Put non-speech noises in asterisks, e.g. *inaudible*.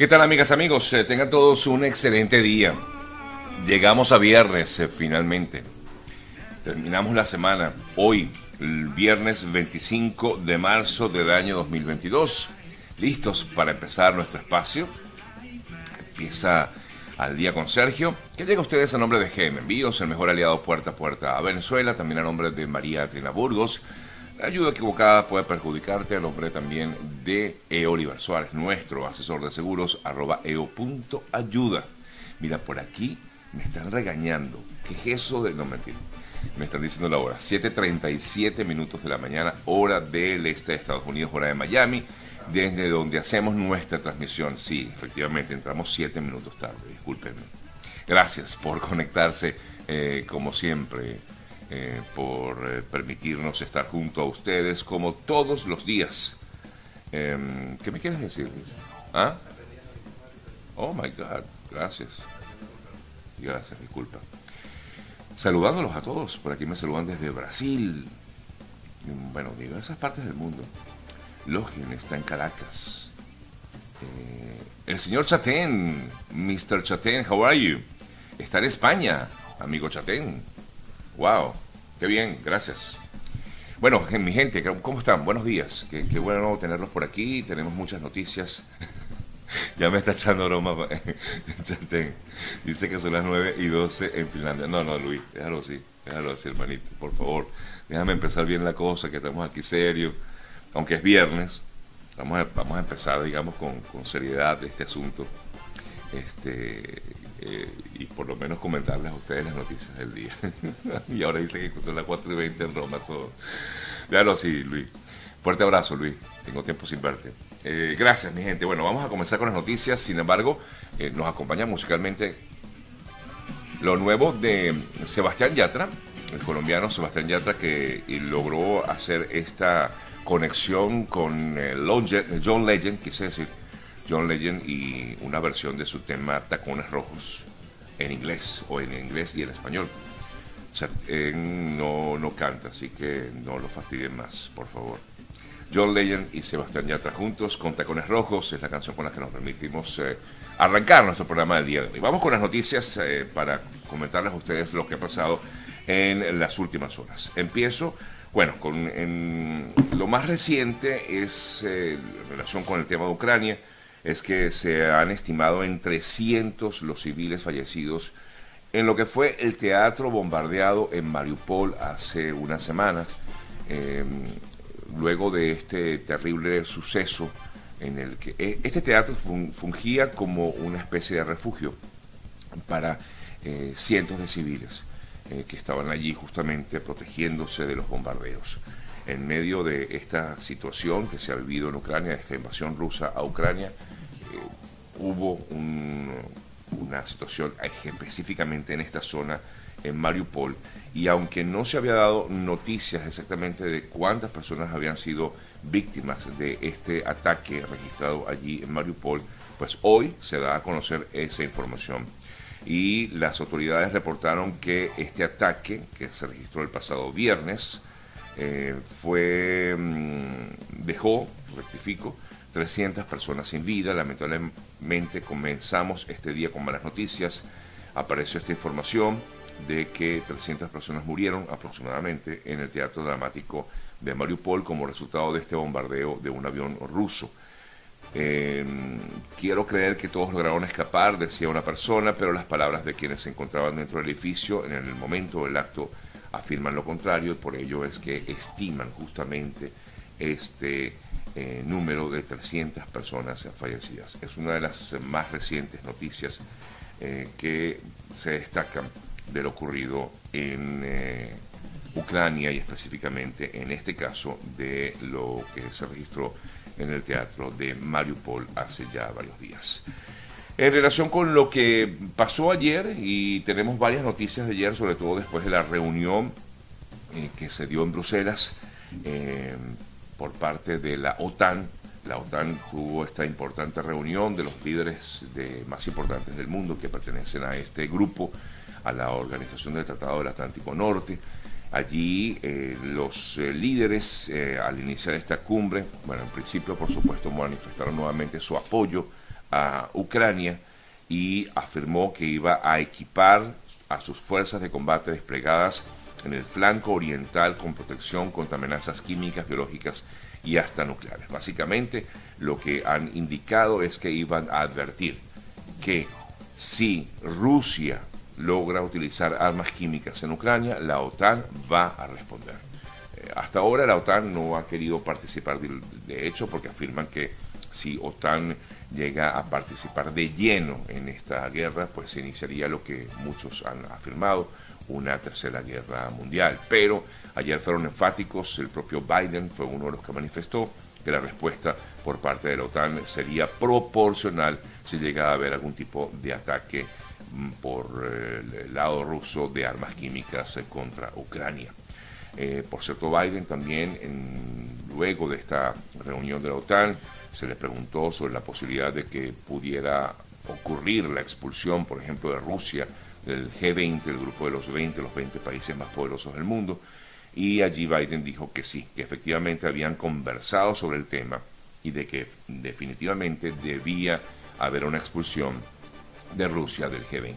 ¿Qué tal amigas, amigos? Eh, tengan todos un excelente día. Llegamos a viernes eh, finalmente. Terminamos la semana hoy, el viernes 25 de marzo del año 2022. Listos para empezar nuestro espacio. Empieza al día con Sergio, que llega a ustedes a nombre de GM Envíos, el mejor aliado puerta a puerta a Venezuela, también a nombre de María Trina Burgos. Ayuda equivocada puede perjudicarte a nombre también de E. Oliver Suárez, nuestro asesor de seguros, arroba eo.ayuda. Mira, por aquí me están regañando. ¿Qué es eso de.? No, mentir. Me están diciendo la hora. 7:37 minutos de la mañana, hora del este de Estados Unidos, hora de Miami desde donde hacemos nuestra transmisión. Sí, efectivamente, entramos siete minutos tarde, discúlpenme. Gracias por conectarse, eh, como siempre, eh, por eh, permitirnos estar junto a ustedes como todos los días. Em, ¿Qué me quieres decir? ¿Ah? Oh my God, gracias. Gracias, disculpa. Saludándolos a todos, por aquí me saludan desde Brasil, bueno, diversas partes del mundo. Login está en Caracas. Eh, el señor Chatén, Mr. Chatén, how are you? Está en España, amigo Chatén. Wow, qué bien, gracias. Bueno, mi gente, ¿cómo están? Buenos días. Qué, bueno tenerlos por aquí. Tenemos muchas noticias. *laughs* ya me está echando broma. *laughs* Dice que son las 9 y 12 en Finlandia. No, no, Luis, déjalo así. Déjalo así, hermanito, por favor. Déjame empezar bien la cosa, que estamos aquí serios aunque es viernes, vamos a, vamos a empezar, digamos, con, con seriedad este asunto. Este, eh, y por lo menos comentarles a ustedes las noticias del día. *laughs* y ahora dice que son las 4 y 20 en Roma. Ya lo sí, Luis. Fuerte abrazo, Luis. Tengo tiempo sin verte. Eh, gracias, mi gente. Bueno, vamos a comenzar con las noticias. Sin embargo, eh, nos acompaña musicalmente lo nuevo de Sebastián Yatra, el colombiano Sebastián Yatra, que logró hacer esta conexión con eh, John Legend, quise decir, John Legend y una versión de su tema Tacones Rojos en inglés o en inglés y en español. no, no canta, así que no lo fastidien más, por favor. John Legend y Sebastián Yatra juntos con Tacones Rojos es la canción con la que nos permitimos eh, arrancar nuestro programa del día de hoy. Vamos con las noticias eh, para comentarles a ustedes lo que ha pasado en las últimas horas. Empiezo bueno, con, lo más reciente es, eh, en relación con el tema de Ucrania, es que se han estimado en 300 los civiles fallecidos en lo que fue el teatro bombardeado en Mariupol hace unas semanas, em, luego de este terrible suceso en el que eh, este teatro fungía como una especie de refugio para eh, cientos de civiles. Eh, que estaban allí justamente protegiéndose de los bombardeos. En medio de esta situación que se ha vivido en Ucrania, esta invasión rusa a Ucrania, eh, hubo una situación específicamente en esta zona, en Mariupol, y aunque no se había dado noticias exactamente de cuántas personas habían sido víctimas de este ataque registrado allí en Mariupol, pues hoy se da a conocer esa información. Y las autoridades reportaron que este ataque, que se registró el pasado viernes, eh, fue mm, dejó, rectifico, 300 personas sin vida. Lamentablemente comenzamos este día con malas noticias. Apareció esta información de que 300 personas murieron aproximadamente en el teatro dramático de Mariupol como resultado de este bombardeo de un avión ruso. Eh, quiero creer que todos lograron escapar, decía una persona, pero las palabras de quienes se encontraban dentro del edificio en el momento del acto afirman lo contrario, y por ello es que estiman justamente este eh, número de 300 personas fallecidas. Es una de las más recientes noticias eh, que se destacan de lo ocurrido en Ucrania y específicamente en este caso de lo que se registró en el teatro de Mariupol hace ya varios días. En relación con lo que pasó ayer, y tenemos varias noticias de ayer, sobre todo después de la reunión eh, que se dio en Bruselas eh, por parte de la OTAN. La OTAN tuvo esta importante reunión de los líderes de, más importantes del mundo que pertenecen a este grupo, a la Organización del Tratado del Atlántico Norte. Allí eh, los líderes al iniciar esta cumbre, bueno, en principio por supuesto manifestaron nuevamente su apoyo a Ucrania y afirmó que iba a equipar a sus fuerzas de combate desplegadas en el flanco oriental con protección contra amenazas químicas, biológicas y hasta nucleares. Básicamente lo que han indicado es que iban a advertir que si Rusia logra utilizar armas químicas en Ucrania, la OTAN va a responder. Eh, hasta ahora la OTAN no ha querido participar de hecho porque afirman que si OTAN llega a participar de lleno en esta guerra, pues se iniciaría lo que muchos han afirmado, una tercera guerra mundial. Pero ayer fueron enfáticos, el propio Biden fue uno de los que manifestó que la respuesta por parte de la OTAN sería proporcional si llega a haber algún tipo de ataque mm, por eh, el lado ruso de armas químicas eh, contra Ucrania. Eh, por cierto, Biden también, luego de esta reunión de la OTAN, se le preguntó sobre la posibilidad de que pudiera ocurrir la expulsión, por ejemplo, de Rusia del G20, el grupo de los 20, los 20 países más poderosos del mundo, y allí Biden dijo que sí, que efectivamente habían conversado sobre el tema y de que definitivamente debía haber una expulsión de Rusia del G20.